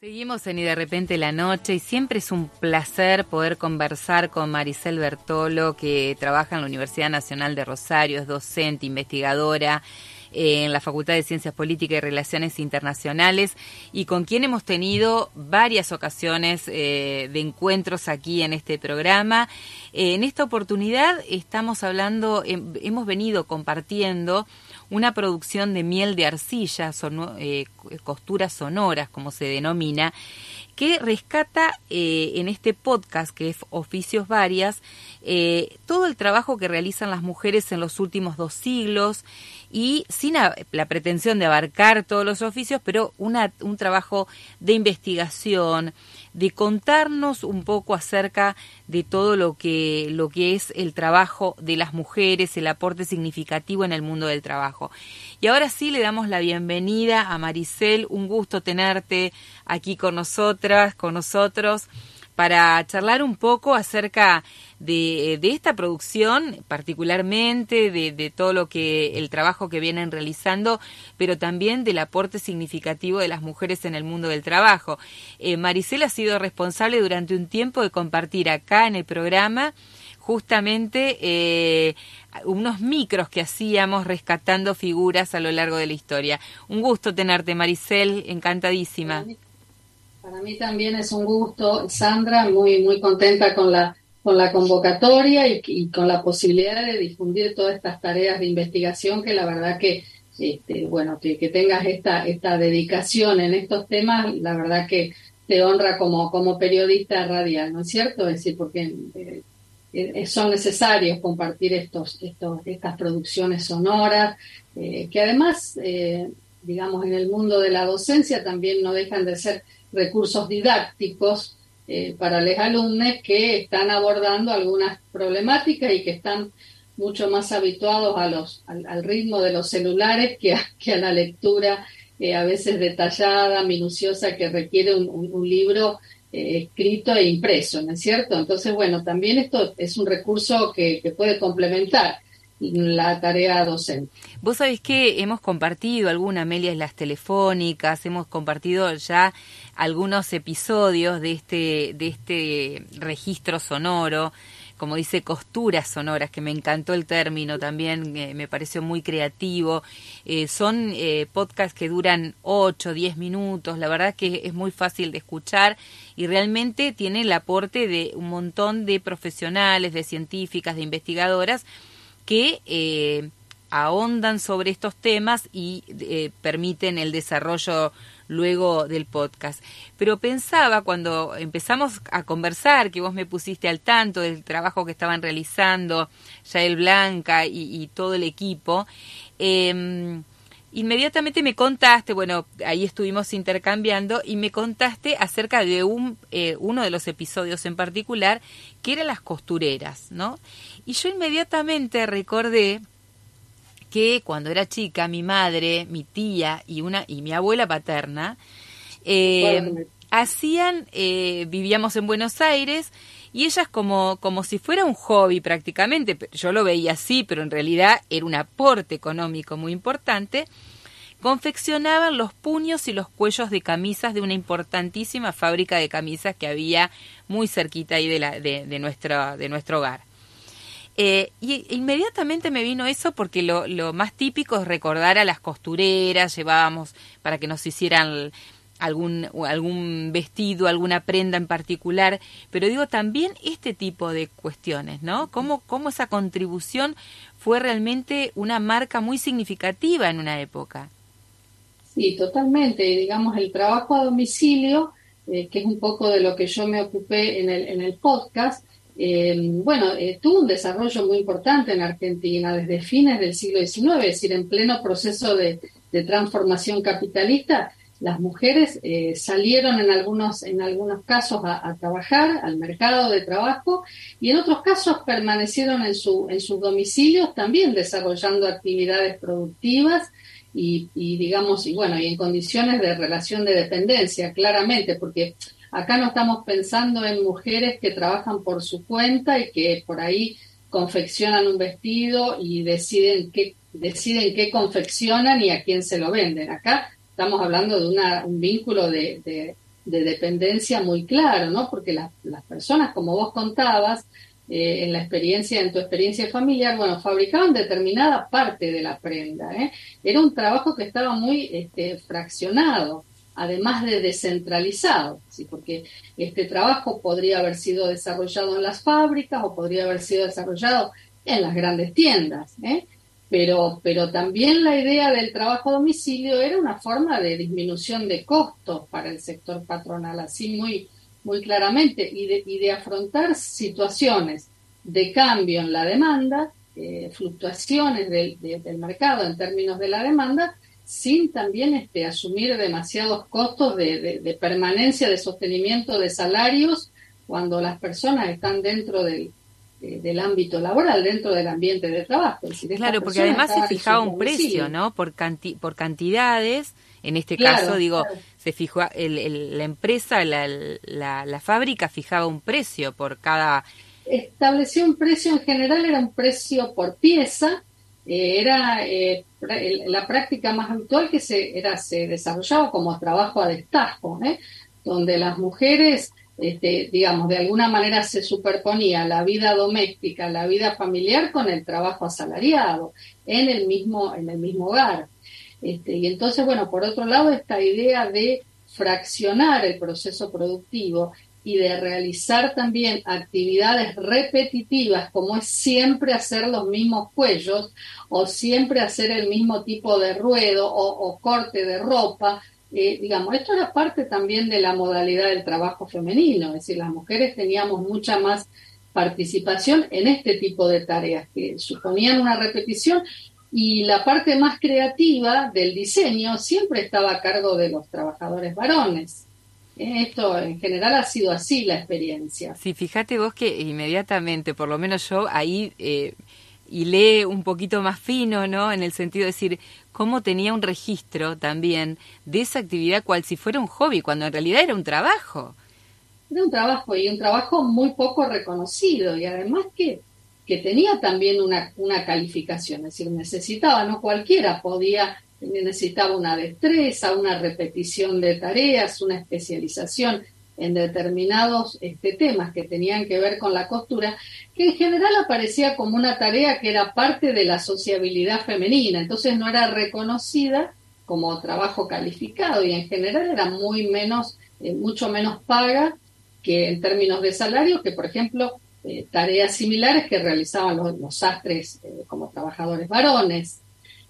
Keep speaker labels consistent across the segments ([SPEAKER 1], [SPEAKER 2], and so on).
[SPEAKER 1] Seguimos en Y de repente la noche y siempre es un placer poder conversar con Maricel Bertolo que trabaja en la Universidad Nacional de Rosario, es docente, investigadora eh, en la Facultad de Ciencias Políticas y Relaciones Internacionales y con quien hemos tenido varias ocasiones eh, de encuentros aquí en este programa. Eh, en esta oportunidad estamos hablando, hemos venido compartiendo una producción de miel de arcilla, eh, costuras sonoras, como se denomina, que rescata eh, en este podcast, que es Oficios Varias, eh, todo el trabajo que realizan las mujeres en los últimos dos siglos y sin la pretensión de abarcar todos los oficios, pero una, un trabajo de investigación, de contarnos un poco acerca de todo lo que, lo que es el trabajo de las mujeres, el aporte significativo en el mundo del trabajo. Y ahora sí le damos la bienvenida a Maricel, un gusto tenerte aquí con nosotras, con nosotros para charlar un poco acerca de, esta producción, particularmente de, todo lo que el trabajo que vienen realizando, pero también del aporte significativo de las mujeres en el mundo del trabajo. Eh, Maricel ha sido responsable durante un tiempo de compartir acá en el programa justamente eh, unos micros que hacíamos rescatando figuras a lo largo de la historia. Un gusto tenerte, Maricel, encantadísima.
[SPEAKER 2] Para mí también es un gusto, Sandra, muy, muy contenta con la, con la convocatoria y, con la posibilidad de difundir todas estas tareas de investigación que la verdad que, este, bueno, que, tengas esta, esta dedicación en estos temas, la verdad que te honra como, como periodista radial, ¿no es cierto? Es decir, porque eh, eh, son necesarios compartir estos, estos, estas producciones sonoras, eh, que además, digamos, en el mundo de la docencia también no dejan de ser recursos didácticos eh, para los alumnos que están abordando algunas problemáticas y que están mucho más habituados a los, al, ritmo de los celulares que a, que a la lectura eh, a veces detallada, minuciosa, que requiere un, libro eh, escrito e impreso, ¿no es cierto? Entonces, bueno, también esto es un recurso que, que puede complementar la tarea docente.
[SPEAKER 1] Vos sabés que hemos compartido alguna, Amelia, en las telefónicas, hemos compartido ya algunos episodios de este, de este registro sonoro, como dice, costuras sonoras, que me encantó el término también, eh, me pareció muy creativo. Eh, son eh, podcasts que duran 8, 10 minutos, la verdad que es muy fácil de escuchar y realmente tiene el aporte de un montón de profesionales, de científicas, de investigadoras que ahondan sobre estos temas y permiten el desarrollo luego del podcast. Pero pensaba cuando empezamos a conversar, que vos me pusiste al tanto del trabajo que estaban realizando Yael Blanca y, todo el equipo, em, inmediatamente me contaste, bueno, ahí estuvimos intercambiando y me contaste acerca de un, eh, uno de los episodios en particular, que eran las costureras, ¿no? Y yo inmediatamente recordé que cuando era chica mi madre, mi tía y una y mi abuela paterna eh, hacían, eh, vivíamos en Buenos Aires y ellas como, como si fuera un hobby prácticamente, yo lo veía así, pero en realidad era un aporte económico muy importante, confeccionaban los puños y los cuellos de camisas de una importantísima fábrica de camisas que había muy cerquita ahí de, la, de, de, nuestro, de nuestro hogar. Eh, y inmediatamente me vino eso porque lo, lo, más típico es recordar a las costureras, llevábamos para que nos hicieran algún, algún vestido, alguna prenda en particular, pero digo también este tipo de cuestiones, ¿no? Cómo, cómo esa contribución fue realmente una marca muy significativa en una época.
[SPEAKER 2] Sí, totalmente. Digamos, el trabajo a domicilio, eh, que es un poco de lo que yo me ocupé en el, en el podcast, eh, bueno, eh, tuvo un desarrollo muy importante en Argentina desde fines del siglo XIX, es decir, en pleno proceso de, transformación capitalista, las mujeres eh, salieron en algunos, en algunos casos a, trabajar al mercado de trabajo y en otros casos permanecieron en, su, en sus domicilios también desarrollando actividades productivas y, y digamos, y bueno, y en condiciones de relación de dependencia, claramente, porque Acá no estamos pensando en mujeres que trabajan por su cuenta y que por ahí confeccionan un vestido y deciden qué, deciden qué confeccionan y a quién se lo venden. Acá estamos hablando de una, un vínculo de, de dependencia muy claro, ¿no? Porque las, las personas, como vos contabas, eh, en la experiencia, en tu experiencia familiar, bueno, fabricaban determinada parte de la prenda. ¿eh? Era un trabajo que estaba muy este, fraccionado, además de descentralizado, ¿sí? porque este trabajo podría haber sido desarrollado en las fábricas o podría haber sido desarrollado en las grandes tiendas. ¿eh? Pero, pero también la idea del trabajo a domicilio era una forma de disminución de costos para el sector patronal, así muy, muy claramente, y de, y de afrontar situaciones de cambio en la demanda, eh, fluctuaciones del, del mercado en términos de la demanda, sin también este, asumir demasiados costos de, de, permanencia, de sostenimiento de salarios cuando las personas están dentro del, del ámbito laboral, dentro del ambiente de trabajo.
[SPEAKER 1] claro, porque además se fijaba un precio, ¿no? Por, canti por cantidades, en este caso, digo, se fijó, el, la empresa, la, la, fábrica fijaba un precio por cada...
[SPEAKER 2] Estableció un precio, en general era un precio por pieza, eh, era eh, la práctica más habitual que se, desarrollaba como trabajo a destajo, ¿eh? donde las mujeres este, digamos, de alguna manera se superponía la vida doméstica, la vida familiar con el trabajo asalariado en el mismo, en el mismo hogar. Este, y entonces, bueno, por otro lado, esta idea de fraccionar el proceso productivo y de realizar también actividades repetitivas, como es siempre hacer los mismos cuellos o siempre hacer el mismo tipo de ruedo o corte de ropa, eh, digamos, esto era parte también de la modalidad del trabajo femenino, es decir, las mujeres teníamos mucha más participación en este tipo de tareas que suponían una repetición y la parte más creativa del diseño siempre estaba a cargo de los trabajadores varones. Esto en general ha sido así la experiencia.
[SPEAKER 1] Sí, fíjate vos que inmediatamente, por lo menos yo ahí eh, y lee un poquito más fino, ¿no? En el sentido de decir cómo tenía un registro también de esa actividad cual si fuera un hobby, cuando en realidad era un trabajo.
[SPEAKER 2] Era un trabajo y un trabajo muy poco reconocido y además que, que tenía también una, una calificación, es decir, necesitaba, no cualquiera podía, necesitaba una destreza, una repetición de tareas, una especialización en determinados este, temas que tenían que ver con la costura, que en general aparecía como una tarea que era parte de la sociabilidad femenina, entonces no era reconocida como trabajo calificado y en general era muy menos, eh, mucho menos paga que en términos de salario que, por ejemplo, eh, tareas similares que realizaban los, sastres eh, como trabajadores varones.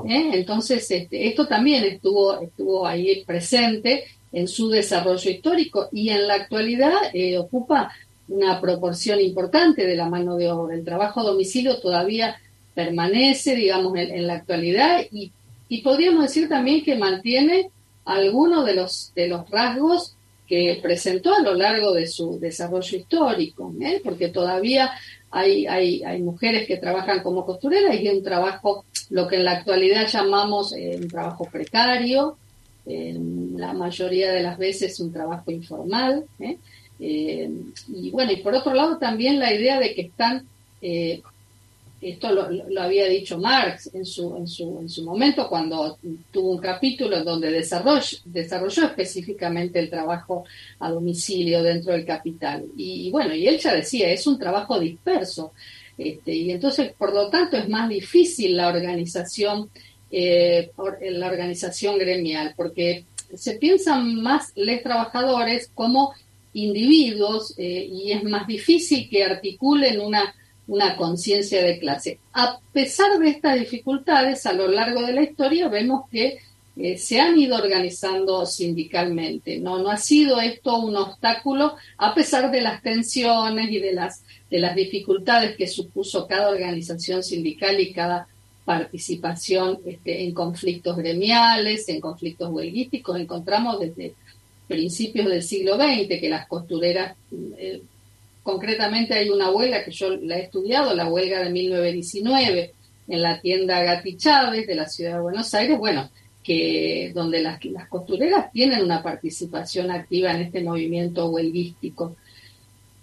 [SPEAKER 2] Entonces, este, esto también estuvo, estuvo ahí presente en su desarrollo histórico y en la actualidad eh, ocupa una proporción importante de la mano de obra. El trabajo a domicilio todavía permanece, digamos, en, la actualidad y, y, podríamos decir también que mantiene algunos de los, de los rasgos que presentó a lo largo de su desarrollo histórico, ¿eh? porque todavía hay, hay, hay, mujeres que trabajan como costureras y un trabajo, lo que en la actualidad llamamos eh, un trabajo precario, la mayoría de las veces un trabajo informal. ¿eh? Eh, y bueno, y por otro lado también la idea de que están, eh, esto lo, había dicho Marx en su, en, su, en su momento cuando tuvo un capítulo donde desarrolló, desarrolló específicamente el trabajo a domicilio dentro del capital. Y, bueno, y él ya decía, es un trabajo disperso. Este, y entonces, por lo tanto, es más difícil la organización eh, la organización gremial, porque se piensan más los trabajadores como individuos eh, y es más difícil que articulen una, una conciencia de clase. A pesar de estas dificultades, a lo largo de la historia vemos que eh, se han ido organizando sindicalmente. No, no ha sido esto un obstáculo, a pesar de las tensiones y de las, de las dificultades que supuso cada organización sindical y cada participación este, en conflictos gremiales, en conflictos huelguísticos. Encontramos desde principios del siglo XX que las costureras, eh, concretamente hay una huelga que yo la he estudiado, la huelga de 1919 en la tienda Gati Chávez de la ciudad de Buenos Aires, bueno, que donde las, costureras tienen una participación activa en este movimiento huelguístico.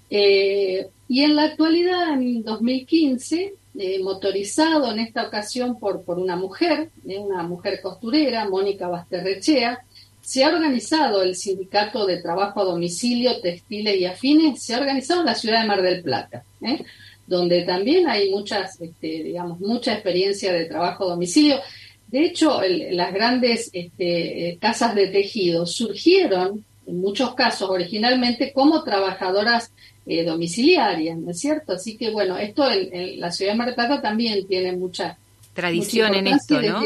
[SPEAKER 2] Eh, y en la actualidad, en 2015, eh, motorizado en esta ocasión por, por una mujer, eh, una mujer costurera, Mónica Basterrechea, se ha organizado el Sindicato de Trabajo a Domicilio, Textiles y Afines, se ha organizado en la ciudad de Mar del Plata, ¿eh? donde también hay muchas, este, digamos, mucha experiencia de trabajo a domicilio. De hecho, las grandes este, casas de tejido surgieron, en muchos casos, originalmente como trabajadoras eh, domiciliarias, ¿no es cierto? Así que, bueno, esto en, la ciudad de Mar del Plata también tiene mucha
[SPEAKER 1] tradición en esto, ¿no?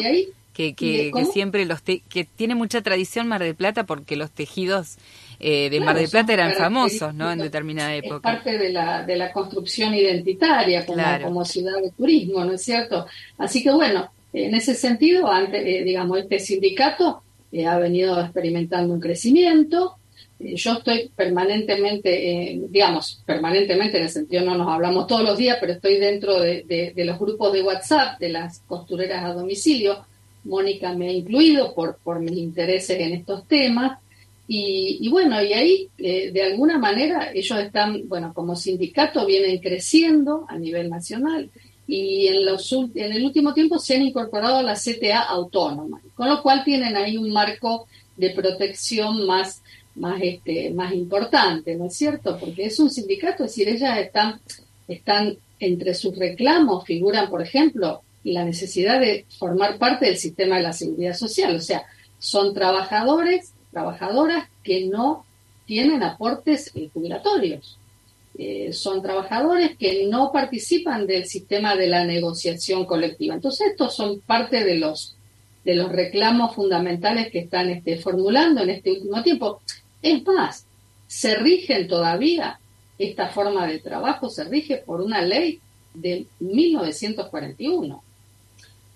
[SPEAKER 1] Que, que, siempre los que tiene mucha tradición Mar del Plata porque los tejidos eh, de Mar del Plata eran famosos, ¿no? En determinada época. Es
[SPEAKER 2] parte de la, de la construcción identitaria como, como ciudad de turismo, ¿no es cierto? Así que bueno, en ese sentido, antes, eh, digamos, este sindicato eh, ha venido experimentando un crecimiento. yo estoy permanentemente, digamos, permanentemente en el sentido no nos hablamos todos los días, pero estoy dentro de, de los grupos de WhatsApp de las costureras a domicilio Mónica me ha incluido por, por mis intereses en estos temas. Y, bueno, y ahí eh, de alguna manera ellos están, bueno, como sindicato vienen creciendo a nivel nacional y en, los, en el último tiempo se han incorporado a la CTA autónoma, con lo cual tienen ahí un marco de protección más, más, este, más importante, ¿no es cierto? Porque es un sindicato, es decir, ellas están, están entre sus reclamos, figuran, por ejemplo, la necesidad de formar parte del sistema de la seguridad social. O sea, son trabajadores, trabajadoras que no tienen aportes jubilatorios. Eh, son trabajadores que no participan del sistema de la negociación colectiva. Entonces, estos son parte de los, de los reclamos fundamentales que están este, formulando en este último tiempo. Es más, se rigen todavía, esta forma de trabajo se rige por una ley de 1941.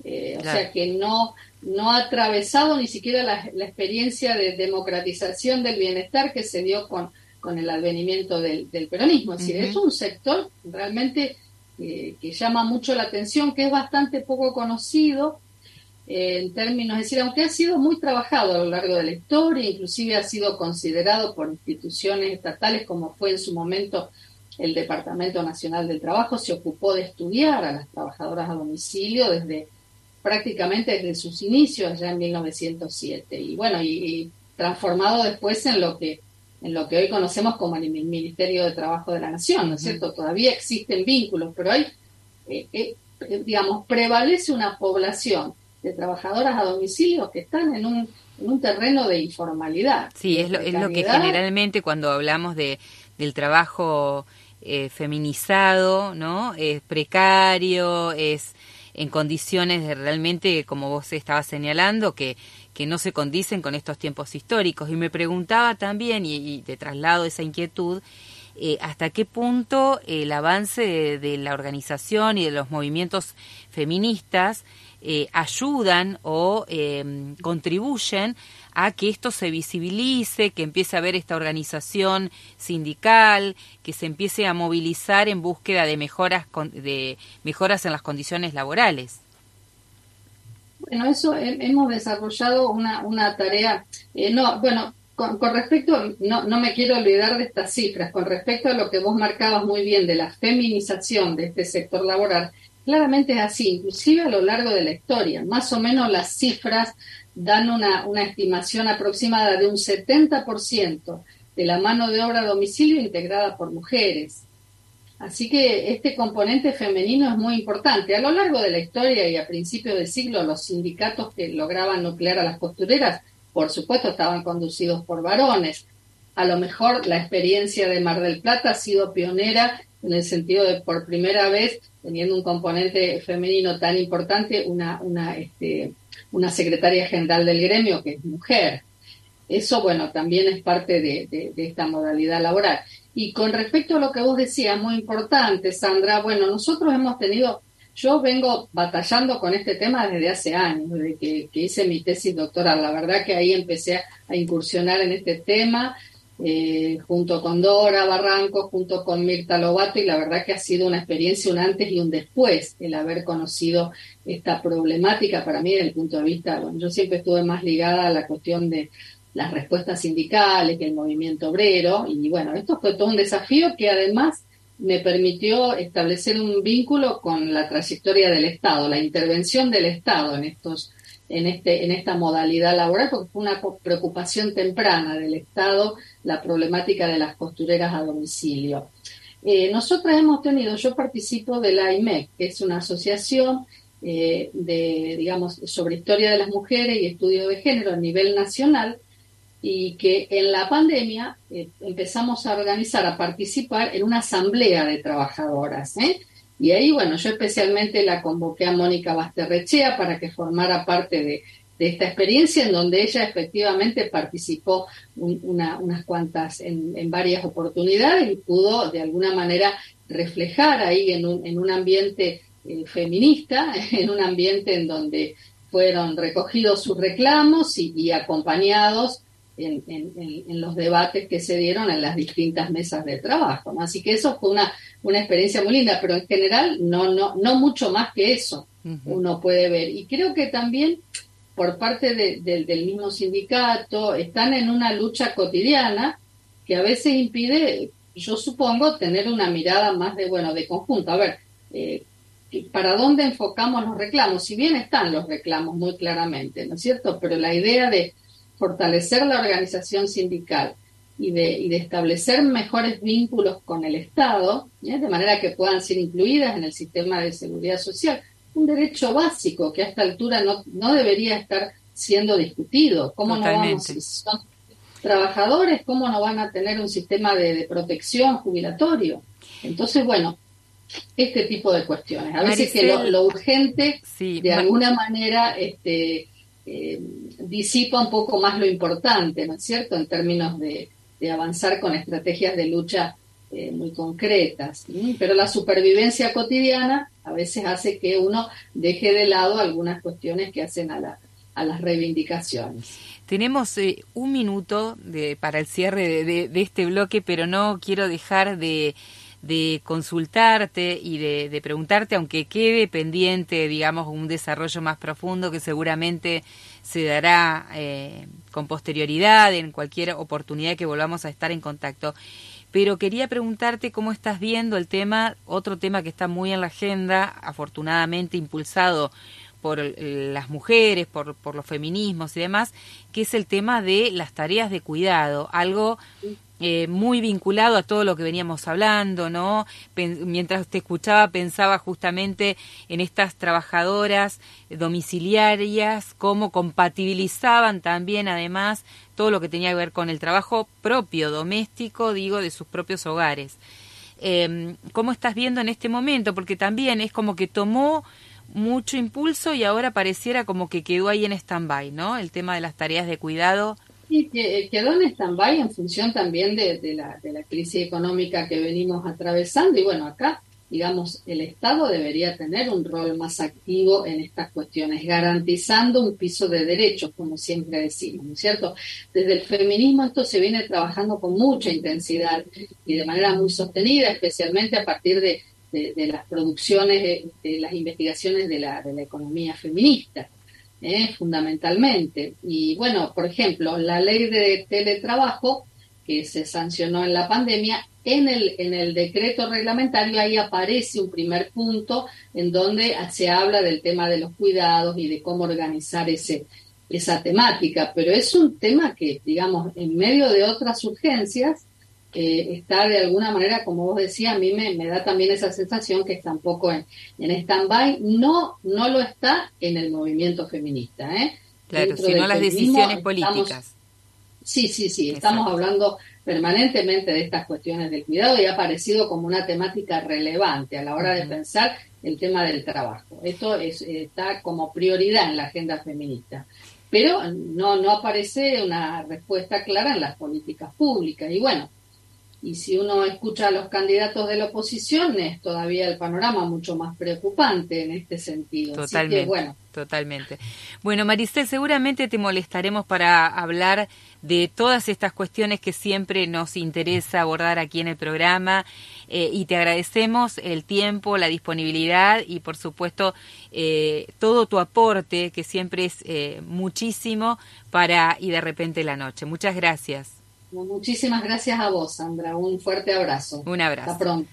[SPEAKER 2] Eh, o sea que no, no ha atravesado ni siquiera la, experiencia de democratización del bienestar que se dio con, con el advenimiento del, peronismo. Es decir, es un sector realmente eh, que llama mucho la atención, que es bastante poco conocido eh, en términos, es decir, aunque ha sido muy trabajado a lo largo de la historia, inclusive ha sido considerado por instituciones estatales como fue en su momento el Departamento Nacional del Trabajo, se ocupó de estudiar a las trabajadoras a domicilio desde prácticamente desde sus inicios ya en 1907 y bueno y, transformado después en lo que en lo que hoy conocemos como el Ministerio de Trabajo de la Nación, ¿no es cierto? Todavía existen vínculos, pero hay, eh, eh, digamos, prevalece una población de trabajadoras a domicilio que están en un, en un terreno de informalidad.
[SPEAKER 1] Sí, es lo, es lo que generalmente cuando hablamos de, del trabajo eh, feminizado, ¿no? Es precario, es en condiciones de realmente, como vos estabas señalando, que, que no se condicen con estos tiempos históricos. Y me preguntaba también, y, te traslado esa inquietud, eh, hasta qué punto el avance de, la organización y de los movimientos feministas eh, ayudan o em, contribuyen a que esto se visibilice, que empiece a haber esta organización sindical, que se empiece a movilizar en búsqueda de mejoras, de mejoras en las condiciones laborales.
[SPEAKER 2] Bueno, eso hemos desarrollado una, una tarea, eh, no, bueno, con, con, respecto, no, no me quiero olvidar de estas cifras, con respecto a lo que vos marcabas muy bien de la feminización de este sector laboral, Claramente es así, inclusive a lo largo de la historia. Más o menos las cifras dan una, estimación aproximada de un 70% de la mano de obra a domicilio integrada por mujeres. Así que este componente femenino es muy importante. A lo largo de la historia y a principios del siglo, los sindicatos que lograban nuclear a las costureras, por supuesto, estaban conducidos por varones. A lo mejor la experiencia de Mar del Plata ha sido pionera en el sentido de por primera vez, teniendo un componente femenino tan importante, una, una, este, una secretaria general del gremio que es mujer. Eso, bueno, también es parte de, de, esta modalidad laboral. Y con respecto a lo que vos decías, muy importante, Sandra, bueno, nosotros hemos tenido, yo vengo batallando con este tema desde hace años, desde que, que hice mi tesis doctoral. La verdad que ahí empecé a incursionar en este tema eh, junto con Dora Barranco, junto con Mirta Lobato, y la verdad que ha sido una experiencia, un antes y un después, el haber conocido esta problemática. Para mí desde el punto de vista, bueno, yo siempre estuve más ligada a la cuestión de las respuestas sindicales, que el movimiento obrero, y bueno, esto fue todo un desafío que además me permitió establecer un vínculo con la trayectoria del Estado, la intervención del Estado en estos en, este, en esta modalidad laboral, porque fue una preocupación temprana del Estado la problemática de las costureras a domicilio. Eh, nosotras hemos tenido, yo participo de la IMEC, que es una asociación eh, de, digamos, sobre historia de las mujeres y estudio de género a nivel nacional, y que en la pandemia eh, empezamos a organizar, a participar en una asamblea de trabajadoras. ¿eh? Y ahí, bueno, yo especialmente la convoqué a Mónica Basterrechea para que formara parte de, esta experiencia en donde ella efectivamente participó unas cuantas, en, varias oportunidades y pudo de alguna manera reflejar ahí en un, en un ambiente eh, feminista, en un ambiente en donde fueron recogidos sus reclamos y acompañados en, los debates que se dieron en las distintas mesas de trabajo. Así que eso fue una, una experiencia muy linda, pero en general no, no, no mucho más que eso uno puede ver. Y creo que también por parte del mismo sindicato están en una lucha cotidiana que a veces impide, yo supongo, tener una mirada más de, bueno, de conjunto. A ver, eh, ¿para dónde enfocamos los reclamos? Si bien están los reclamos muy claramente, ¿no es cierto? Pero la idea de fortalecer la organización sindical y de, de establecer mejores vínculos con el Estado, ¿eh? de manera que puedan ser incluidas en el sistema de seguridad social. Un derecho básico que a esta altura no, no debería estar siendo discutido. ¿Cómo no vamos, si son trabajadores, cómo no van a tener un sistema de, protección jubilatorio? Entonces, bueno, este tipo de cuestiones. A veces que lo, urgente, de alguna manera, este, eh, disipa un poco más lo importante, ¿no es cierto?, en términos de, avanzar con estrategias de lucha eh, muy concretas. Pero la supervivencia cotidiana a veces hace que uno deje de lado algunas cuestiones que hacen a, la, a las reivindicaciones.
[SPEAKER 1] Tenemos eh, un minuto para el cierre de este bloque, pero no quiero dejar de de consultarte y de, preguntarte, aunque quede pendiente, digamos, un desarrollo más profundo que seguramente se dará eh, con posterioridad en cualquier oportunidad que volvamos a estar en contacto. Pero quería preguntarte cómo estás viendo el tema, otro tema que está muy en la agenda, afortunadamente impulsado por las mujeres, por, por los feminismos y demás, que es el tema de las tareas de cuidado, algo eh, muy vinculado a todo lo que veníamos hablando, ¿no? mientras te escuchaba pensaba justamente en estas trabajadoras domiciliarias, cómo compatibilizaban también además todo lo que tenía que ver con el trabajo propio, doméstico, digo, de sus propios hogares. Em, ¿Cómo estás viendo en este momento? Porque también es como que tomó mucho impulso y ahora pareciera como que quedó ahí en stand-by, ¿no? El tema de las tareas de cuidado
[SPEAKER 2] Sí, que eh, quedó en stand-by en función también de, la, de la crisis económica que venimos atravesando. Y bueno, acá, digamos, el Estado debería tener un rol más activo en estas cuestiones, garantizando un piso de derechos, como siempre decimos, ¿no es cierto? Desde el feminismo esto se viene trabajando con mucha intensidad y de manera muy sostenida, especialmente a partir de, las producciones, de, las investigaciones de la, de la economía feminista. ¿eh? fundamentalmente. Y bueno, por ejemplo, la ley de teletrabajo que se sancionó en la pandemia, en el, en el decreto reglamentario ahí aparece un primer punto en donde se habla del tema de los cuidados y de cómo organizar ese, esa temática, pero es un tema que, digamos, en medio de otras urgencias, eh, está de alguna manera, como vos decías, a mí me, da también esa sensación que está un poco en, en stand-by. No, no lo está en el movimiento feminista. ¿eh?
[SPEAKER 1] Claro, sino las decisiones políticas.
[SPEAKER 2] Sí, sí, sí, estamos hablando permanentemente de estas cuestiones del cuidado y ha aparecido como una temática relevante a la hora de pensar el tema del trabajo. Esto es, está como prioridad en la agenda feminista pero no, no aparece una respuesta clara en las políticas públicas. Y bueno, y si uno escucha a los candidatos de la oposición es todavía el panorama mucho más preocupante en este sentido.
[SPEAKER 1] Totalmente. bueno. Totalmente. Bueno, Maricel, seguramente te molestaremos para hablar de todas estas cuestiones que siempre nos interesa abordar aquí en el programa eh, y te agradecemos el tiempo, la disponibilidad y por supuesto eh, todo tu aporte que siempre es eh, muchísimo para y de repente la noche. Muchas gracias.
[SPEAKER 2] Muchísimas gracias a vos, Sandra. Un fuerte abrazo.
[SPEAKER 1] Un abrazo.
[SPEAKER 2] Hasta pronto.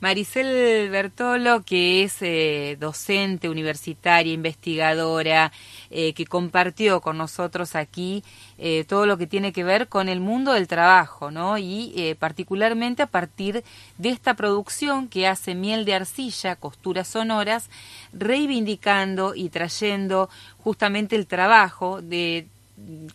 [SPEAKER 1] Maricel Bertolo, que es eh, docente universitaria, investigadora, eh, que compartió con nosotros aquí eh, todo lo que tiene que ver con el mundo del trabajo, ¿no? Y particularmente a partir de esta producción que hace Miel de Arcilla, Costuras Sonoras, reivindicando y trayendo justamente el trabajo de,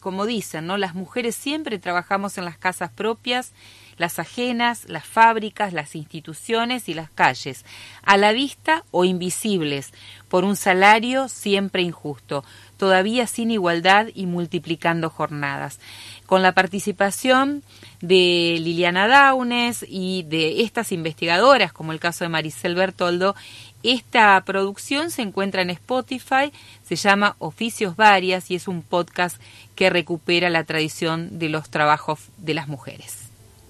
[SPEAKER 1] como dicen, ¿no? Las mujeres siempre trabajamos en las casas propias, las ajenas, las fábricas, las instituciones y las calles, a la vista o invisibles, por un salario siempre injusto, todavía sin igualdad y multiplicando jornadas. Con la participación de Liliana Daunes y de estas investigadoras, como el caso de Maricel Bertoldo, esta producción se encuentra en Spotify, se llama Oficios Varias y es un podcast que recupera la tradición de los trabajos de las mujeres.